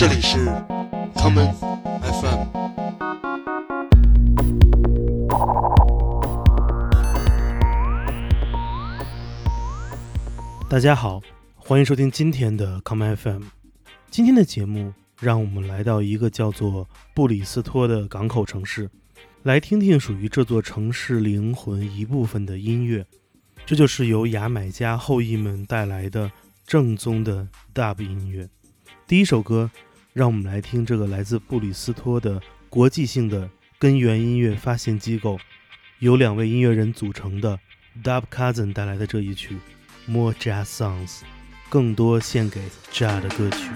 这里是 common FM。大家好，欢迎收听今天的 common FM。今天的节目，让我们来到一个叫做布里斯托的港口城市，来听听属于这座城市灵魂一部分的音乐。这就是由牙买加后裔们带来的正宗的 Dub 音乐。第一首歌，让我们来听这个来自布里斯托的国际性的根源音乐发行机构，由两位音乐人组成的 Dub Cousin 带来的这一曲《More Jazz Songs》，更多献给 Jazz 的歌曲。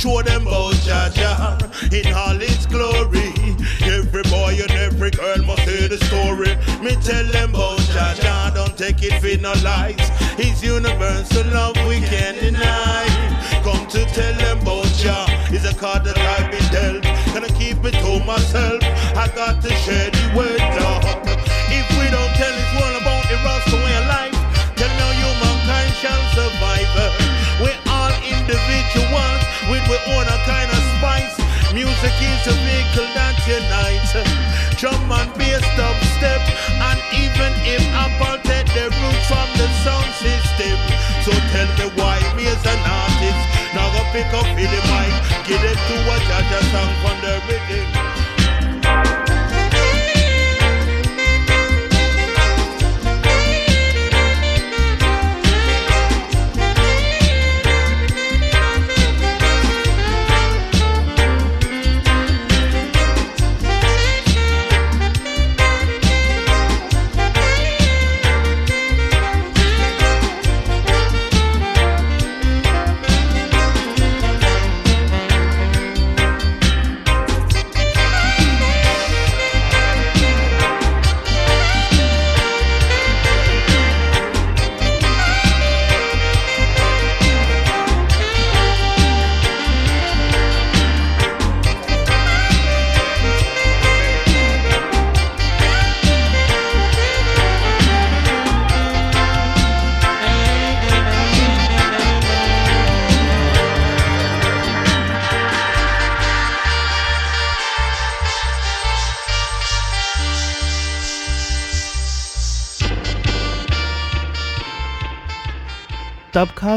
Show them about Jaja in all its glory. Every boy and every girl must hear the story. Me tell them about Jaja, don't take it for no lies. His universal love we can't deny. Come to tell them about Jah is a card that I've been dealt. Gonna keep it to myself. I got to share the word. If we don't tell this world about the Rasta way of we own a kind of spice. Music is a vehicle that unites. Drum and bass, dubstep, and even if Apple take the root from the sound system. So tell me why me as an artist now go pick up in the mic, give it to a judge a song from the rhythm.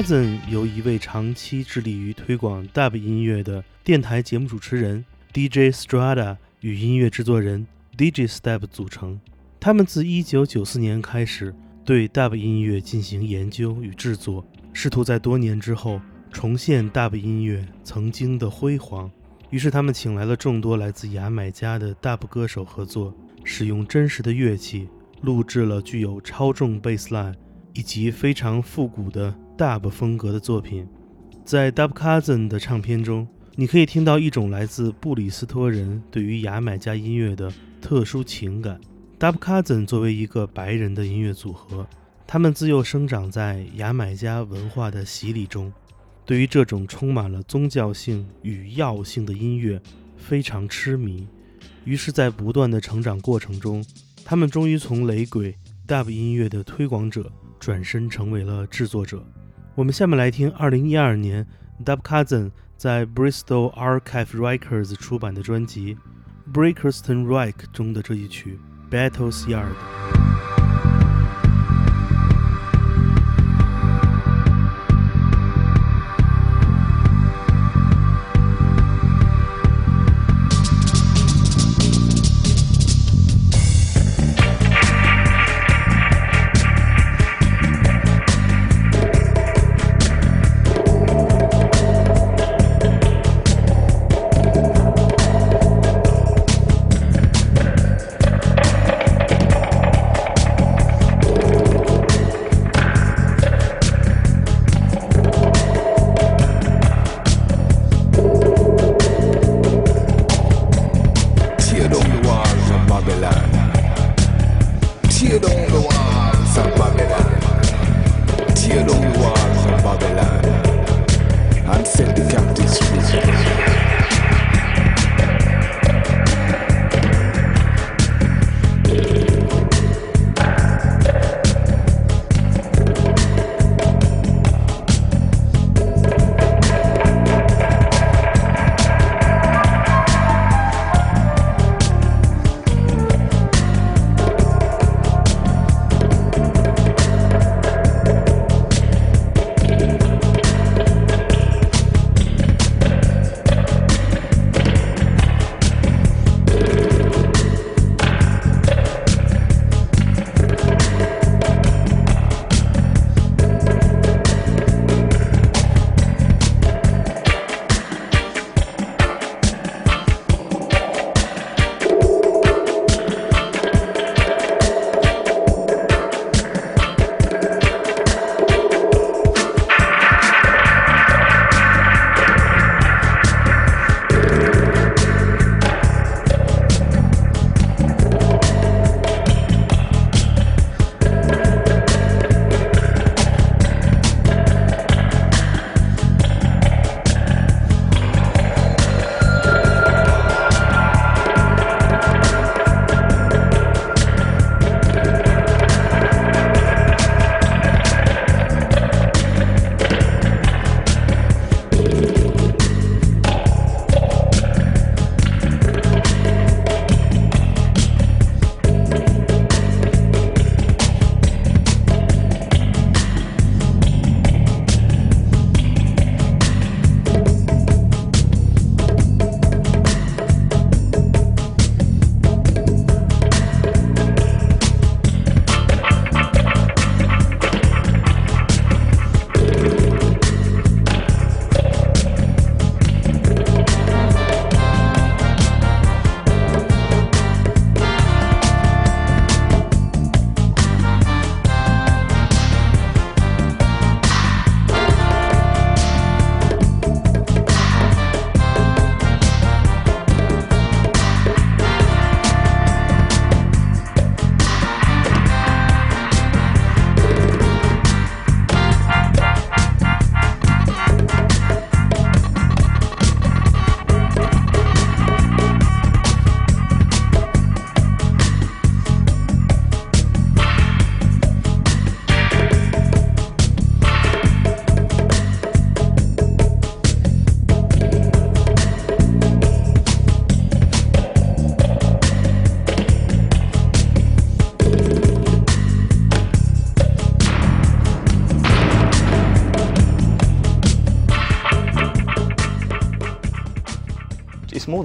Zen 由一位长期致力于推广 Dub 音乐的电台节目主持人 DJ Strada 与音乐制作人 DJ Step 组成。他们自1994年开始对 Dub 音乐进行研究与制作，试图在多年之后重现 Dub 音乐曾经的辉煌。于是，他们请来了众多来自牙买加的 Dub 歌手合作，使用真实的乐器录制了具有超重 bassline 以及非常复古的 Dub 风格的作品。在 Dub Cousin 的唱片中，你可以听到一种来自布里斯托人对于牙买加音乐的特殊情感。Dub Cousin 作为一个白人的音乐组合，他们自幼生长在牙买加文化的洗礼中，对于这种充满了宗教性与药性的音乐非常痴迷。于是，在不断的成长过程中，他们终于从雷鬼 Dub 音乐的推广者转身成为了制作者。我们下面来听二零一二年 Dub Cousin 在 Bristol Archive Records 出版的专辑《Breakerston Reich》中的这一曲《Battle's Yard》。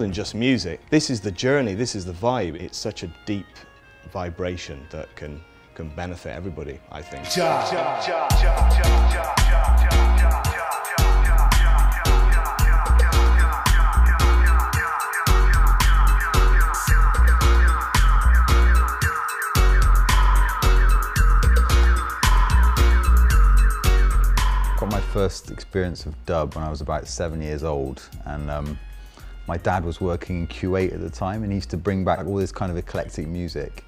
Than just music. This is the journey, this is the vibe. It's such a deep vibration that can, can benefit everybody, I think. Got my first experience of dub when I was about seven years old, and um, my dad was working in Kuwait at the time, and he used to bring back all this kind of eclectic music.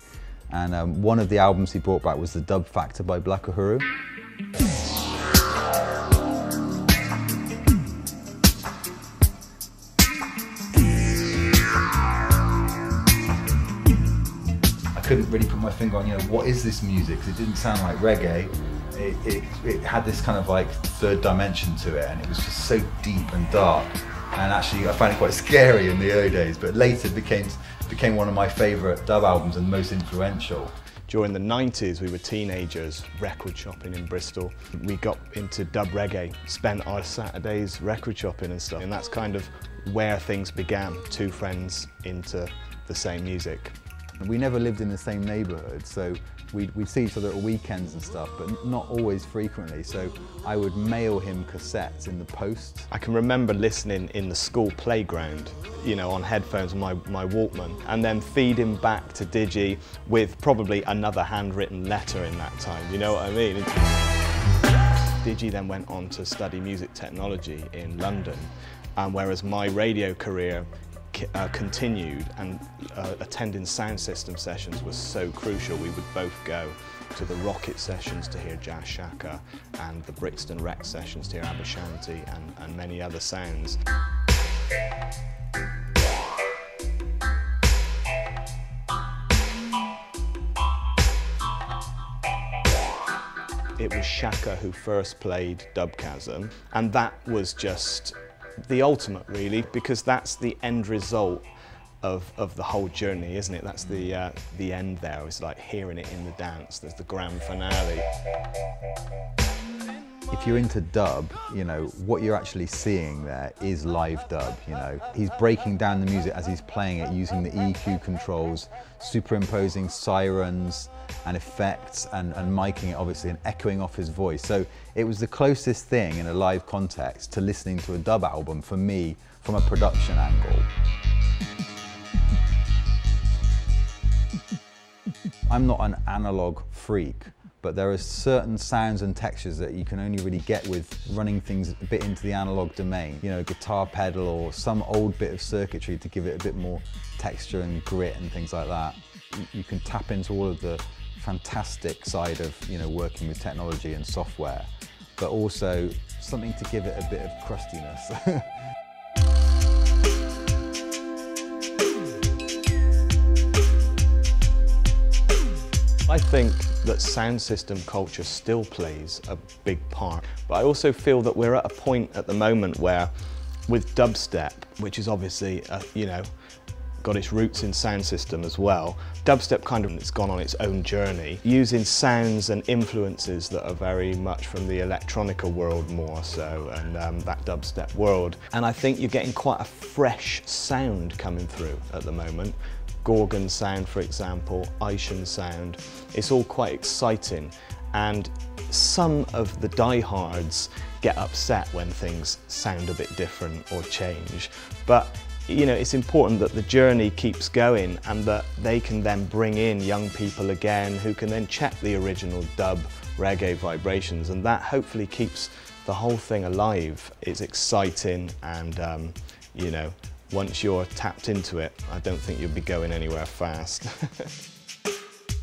And um, one of the albums he brought back was the Dub Factor by Black Uhuru. I couldn't really put my finger on, you know, what is this music? 'Cause it didn't sound like reggae. it, it, it had this kind of like third dimension to it, and it was just so deep and dark. And actually, I found it quite scary in the early days, but later became became one of my favourite dub albums and most influential. During the 90s, we were teenagers record shopping in Bristol. We got into dub reggae, spent our Saturdays record shopping and stuff. And that's kind of where things began, two friends into the same music. We never lived in the same neighbourhood, so we'd, we'd see each other at weekends and stuff, but not always frequently. So I would mail him cassettes in the post. I can remember listening in the school playground, you know, on headphones on my, my Walkman, and then feeding back to Digi with probably another handwritten letter in that time, you know what I mean? Digi then went on to study music technology in London, um, whereas my radio career uh, continued and uh, attending sound system sessions was so crucial. We would both go to the Rocket sessions to hear Jah Shaka and the Brixton Rec sessions to hear Aba Shanti and, and many other sounds. It was Shaka who first played Dubkasm, and that was just the ultimate really because that's the end result of, of the whole journey, isn't it? That's the, uh, the end there. It's like hearing it in the dance. There's the grand finale. If you're into dub, you know, what you're actually seeing there is live dub, you know. He's breaking down the music as he's playing it using the EQ controls, superimposing sirens and effects and, and miking it obviously and echoing off his voice. So it was the closest thing in a live context to listening to a dub album for me from a production angle. I'm not an analog freak, but there are certain sounds and textures that you can only really get with running things a bit into the analog domain. You know, guitar pedal or some old bit of circuitry to give it a bit more texture and grit and things like that. You can tap into all of the fantastic side of, you know, working with technology and software, but also something to give it a bit of crustiness. I think that sound system culture still plays a big part, but I also feel that we're at a point at the moment where with dubstep, which is obviously, a, you know, got its roots in sound system as well, dubstep kind of it's gone on its own journey, using sounds and influences that are very much from the electronica world more so, and um, that dubstep world. And I think you're getting quite a fresh sound coming through at the moment. Gorgon sound, for example, Ishan sound. It's all quite exciting and some of the diehards get upset when things sound a bit different or change. But you know, it's important that the journey keeps going and that they can then bring in young people again who can then check the original dub reggae vibrations and that hopefully keeps the whole thing alive. It's exciting and, um, you know, once you're tapped into it, I don't think you'll be going anywhere fast.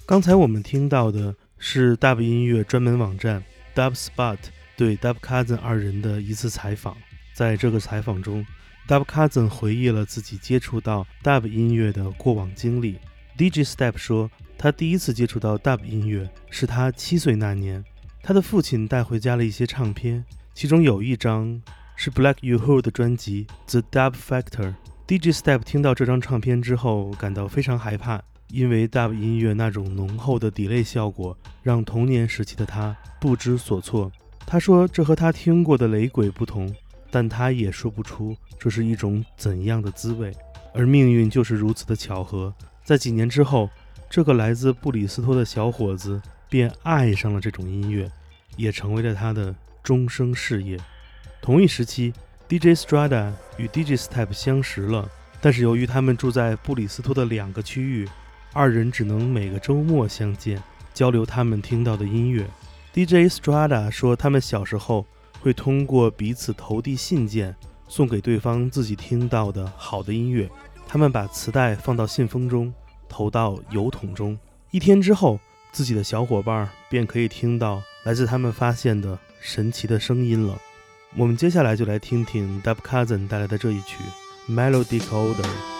刚才我们听到的是 Dub 音乐专门网站 Dubspot 对 Dub Cousin 二人的一次采访。在这个采访中，Dub Cousin 回忆了自己接触到 Dub 音乐的过往经历。DJ Step 说，他第一次接触到 Dub 音乐是他七岁那年，他的父亲带回家了一些唱片，其中有一张。是 Black Uhuru 的专辑《The Dub Factor》。DJ Step 听到这张唱片之后，感到非常害怕，因为 Dub 音乐那种浓厚的 delay 效果，让童年时期的他不知所措。他说：“这和他听过的雷鬼不同，但他也说不出这是一种怎样的滋味。”而命运就是如此的巧合，在几年之后，这个来自布里斯托的小伙子便爱上了这种音乐，也成为了他的终生事业。同一时期，DJ Strada 与 DJ Step 相识了，但是由于他们住在布里斯托的两个区域，二人只能每个周末相见，交流他们听到的音乐。DJ Strada 说，他们小时候会通过彼此投递信件，送给对方自己听到的好的音乐。他们把磁带放到信封中，投到邮筒中。一天之后，自己的小伙伴便可以听到来自他们发现的神奇的声音了。我们接下来就来听听 Dub Cousin 带来的这一曲 Melody Coder。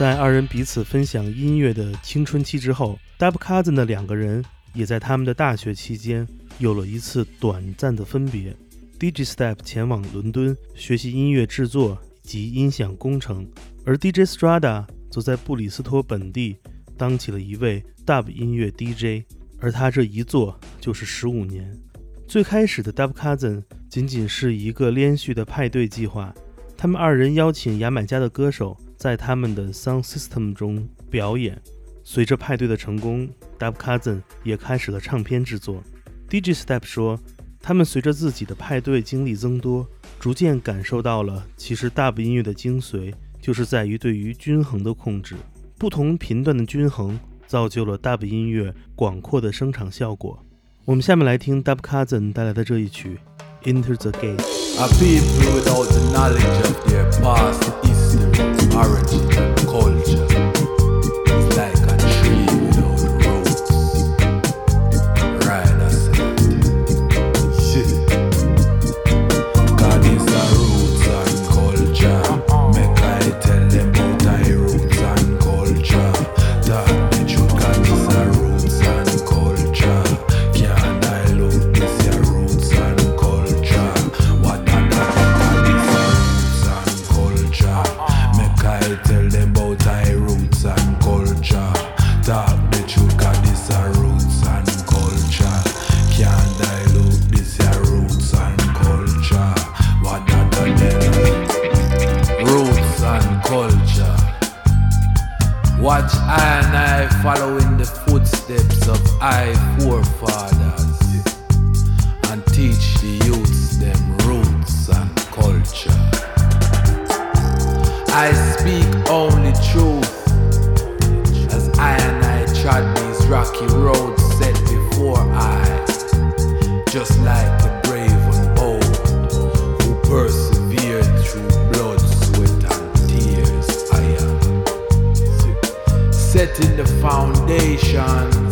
在二人彼此分享音乐的青春期之后，Dub Cousin 的两个人也在他们的大学期间有了一次短暂的分别。DJ Step 前往伦敦学习音乐制作及音响工程，而 DJ Strada 则在布里斯托本地当起了一位 Dub 音乐 DJ，而他这一做就是十五年。最开始的 Dub Cousin 仅仅是一个连续的派对计划，他们二人邀请牙买加的歌手在他们的 Sound System 中表演。随着派对的成功，Dub Cousin 也开始了唱片制作。DJ Step 说，他们随着自己的派对经历增多，逐渐感受到了，其实 Dub 音乐的精髓就是在于对于均衡的控制，不同频段的均衡造就了 Dub 音乐广阔的声场效果。我们下面来听 Dub Cousin 带来的这一曲《Enter the Gate》。A Watch I and I follow in the footsteps of I forefathers and teach the youths them roots and culture. I setting the foundations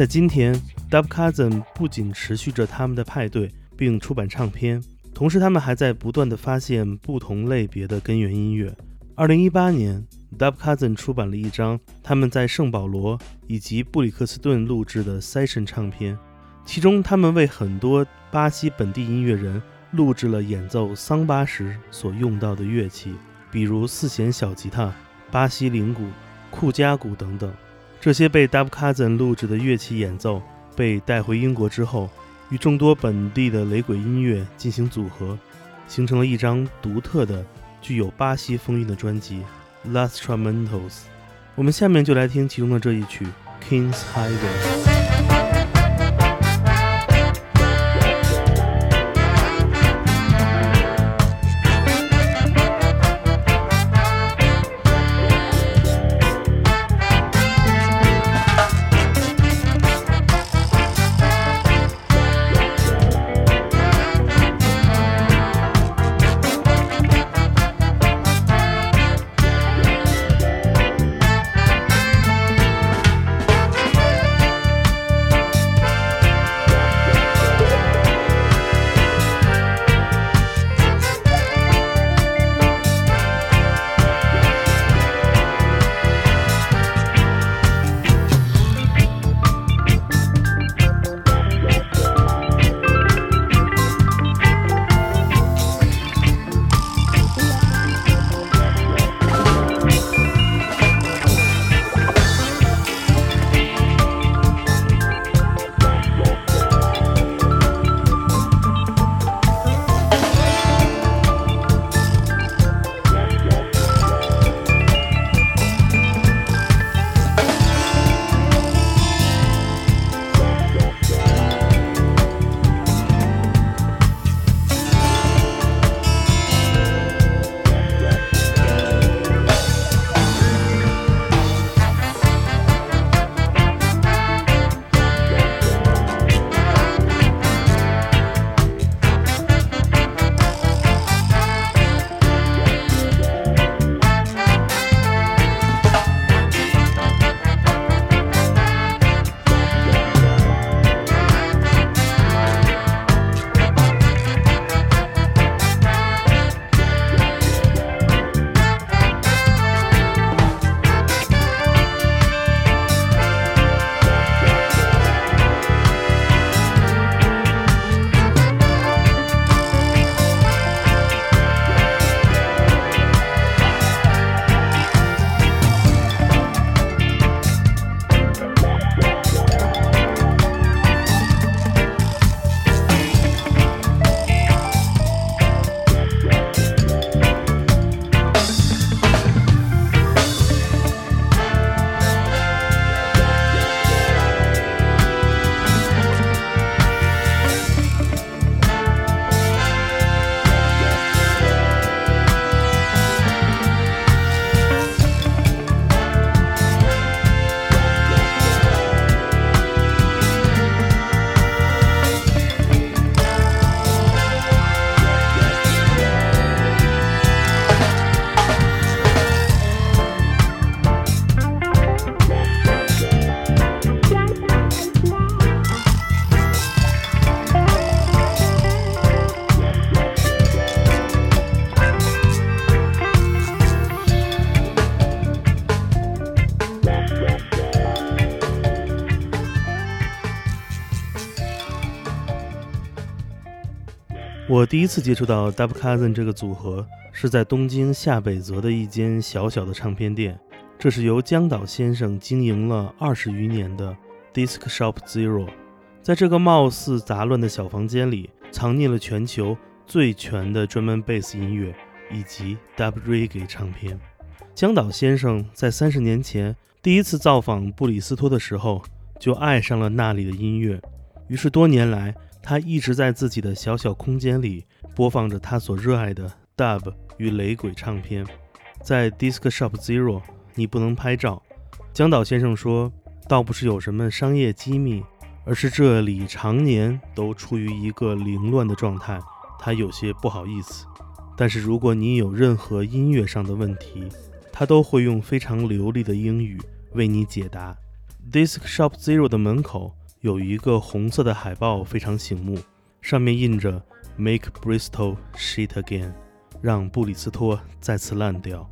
在今天，Dub Cousin 不仅持续着他们的派对，并出版唱片，同时他们还在不断地发现不同类别的根源音乐。二零一八年，Dub Cousin 出版了一张他们在圣保罗以及布里克斯顿录制的 session 唱片，其中他们为很多巴西本地音乐人录制了演奏桑巴时所用到的乐器，比如四弦小吉他、巴西铃鼓、库加鼓等等。这些被 Dub Cousin 录制的乐器演奏被带回英国之后，与众多本地的雷鬼音乐进行组合，形成了一张独特的具有巴西风韵的专辑《Las Tramentos》。我们下面就来听其中的这一曲《King's Highway》。我第一次接触到 Dub Cousin 这个组合，是在东京下北泽的一间小小的唱片店。这是由江岛先生经营了二十余年的 Disc Shop Zero。在这个貌似杂乱的小房间里，藏匿了全球最全的专门贝斯音乐以及 Dub Reggae 唱片。江岛先生在三十年前第一次造访布里斯托的时候，就爱上了那里的音乐，于是多年来。他一直在自己的小小空间里播放着他所热爱的 Dub 与雷鬼唱片。在 Disc Shop Zero，你不能拍照。江岛先生说，倒不是有什么商业机密，而是这里常年都处于一个凌乱的状态，他有些不好意思。但是如果你有任何音乐上的问题，他都会用非常流利的英语为你解答。Disc Shop Zero 的门口。有一个红色的海报，非常醒目，上面印着 “Make Bristol Shit Again”，让布里斯托再次烂掉。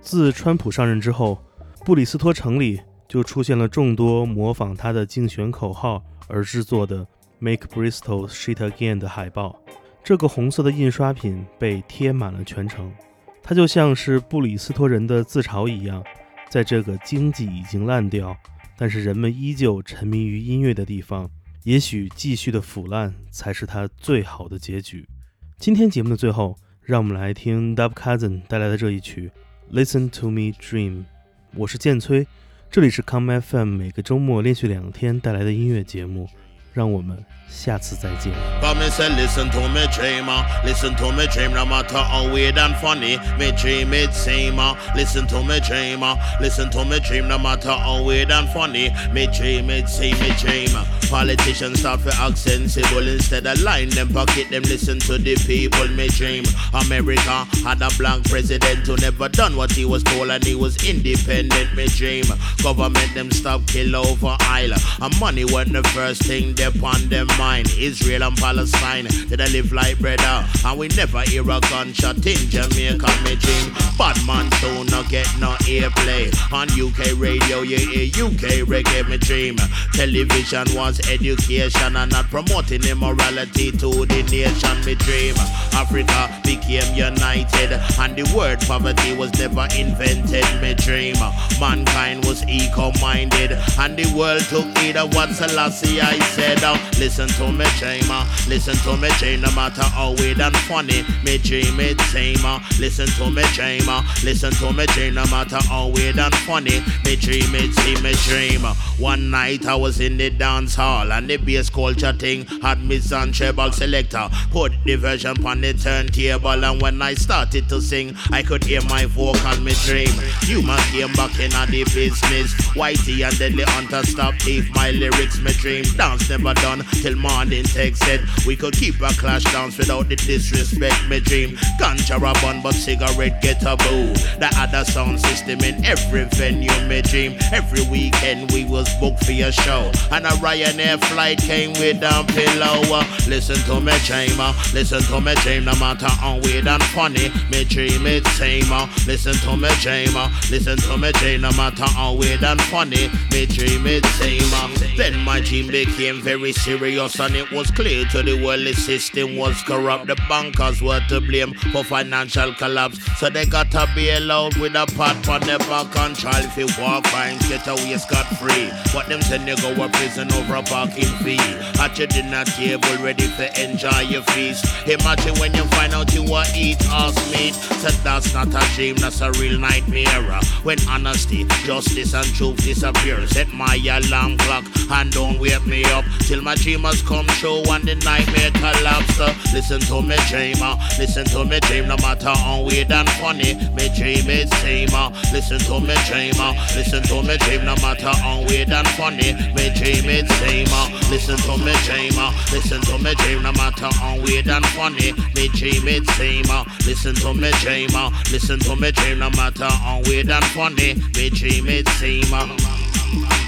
自川普上任之后，布里斯托城里就出现了众多模仿他的竞选口号而制作的 “Make Bristol Shit Again” 的海报。这个红色的印刷品被贴满了全城，它就像是布里斯托人的自嘲一样，在这个经济已经烂掉。但是人们依旧沉迷于音乐的地方，也许继续的腐烂才是它最好的结局。今天节目的最后，让我们来听 Dub Cousin 带来的这一曲《Listen to Me Dream》。我是剑崔，这里是 Come FM，每个周末连续两天带来的音乐节目。让我们下次再见。Come and say, listen to me dream, uh, listen to me dream, no matter how weird and funny, me dream it same. uh, Listen to me dream, uh, listen to me dream, no matter how weird and funny, me dream it same, me dream. Politicians start for act sensible instead of line them pocket them listen to the people, me dream. America had a black president who never done what he was told and he was independent, me dream. Government them stop kill over Isle, and money wasn't the first thing they on them mind. Israel and Palestine, did I live like brother? And we never hear a gunshot in Jamaica, me dream. Bad man do not get no airplay. On UK radio, you hear UK reggae, me dream. Television was education and not promoting immorality to the nation, me dream. Africa became united and the word poverty was never invented, me dream. Mankind was eco-minded and the world took of what Selassie I said. uh, Listen to me, dream, listen to me, dream, no matter how weird and funny, me dream it same. Listen to me, dream, listen to me, dream, no matter how weird and funny, me dream it same, me dream. One night I was in the dance hall and the bass culture thing had me on treble selector. Put the version on the turntable and when I started to sing, I could hear my vocal, me dream. Must came back in the business. Whitey and Deadly Hunter stop thief my lyrics, me dream. Dance never done till morning text said we could keep a clash dance without the disrespect, me dream. Ganja a bun but cigarette get a boo. The other sound system in every venue, me dream. Every weekend we was booked for your show. And a Ryanair flight came with a pillow. Listen to me uh, listen to me dream, no matter how weird and funny. Me dream it same, uh, listen to me uh, listen to me dream, no matter how weird and funny. Me dream it same. uh. Then my dream became very serious and it was clear to the world the system was corrupt. The bankers were to blame for financial collapse. So they got to be allowed with a pat on their back and try if you walk fines, get away scot free. But them send you go to prison over a parking fee. At your dinner table, ready to enjoy your feast. Imagine when you find out you are eat ass meat. Said that's not a dream, that's a real nightmare. When honesty, justice, and truth disappear. Set my alarm clock and don't wake me up till my dreamers come true and the nightmare collapse. Listen to me dreamer, listen to me dream no matter how weird and funny. Me dream is same. Listen to me dreamer, listen to me dream no matter how weird and funny. Me dream is same. Uh. Listen to me dreamer, listen to me dream no matter how weird and funny. Me dream is same. uh. Listen to me dreamer, listen to me dream no matter how weird and funny. Me dream is same.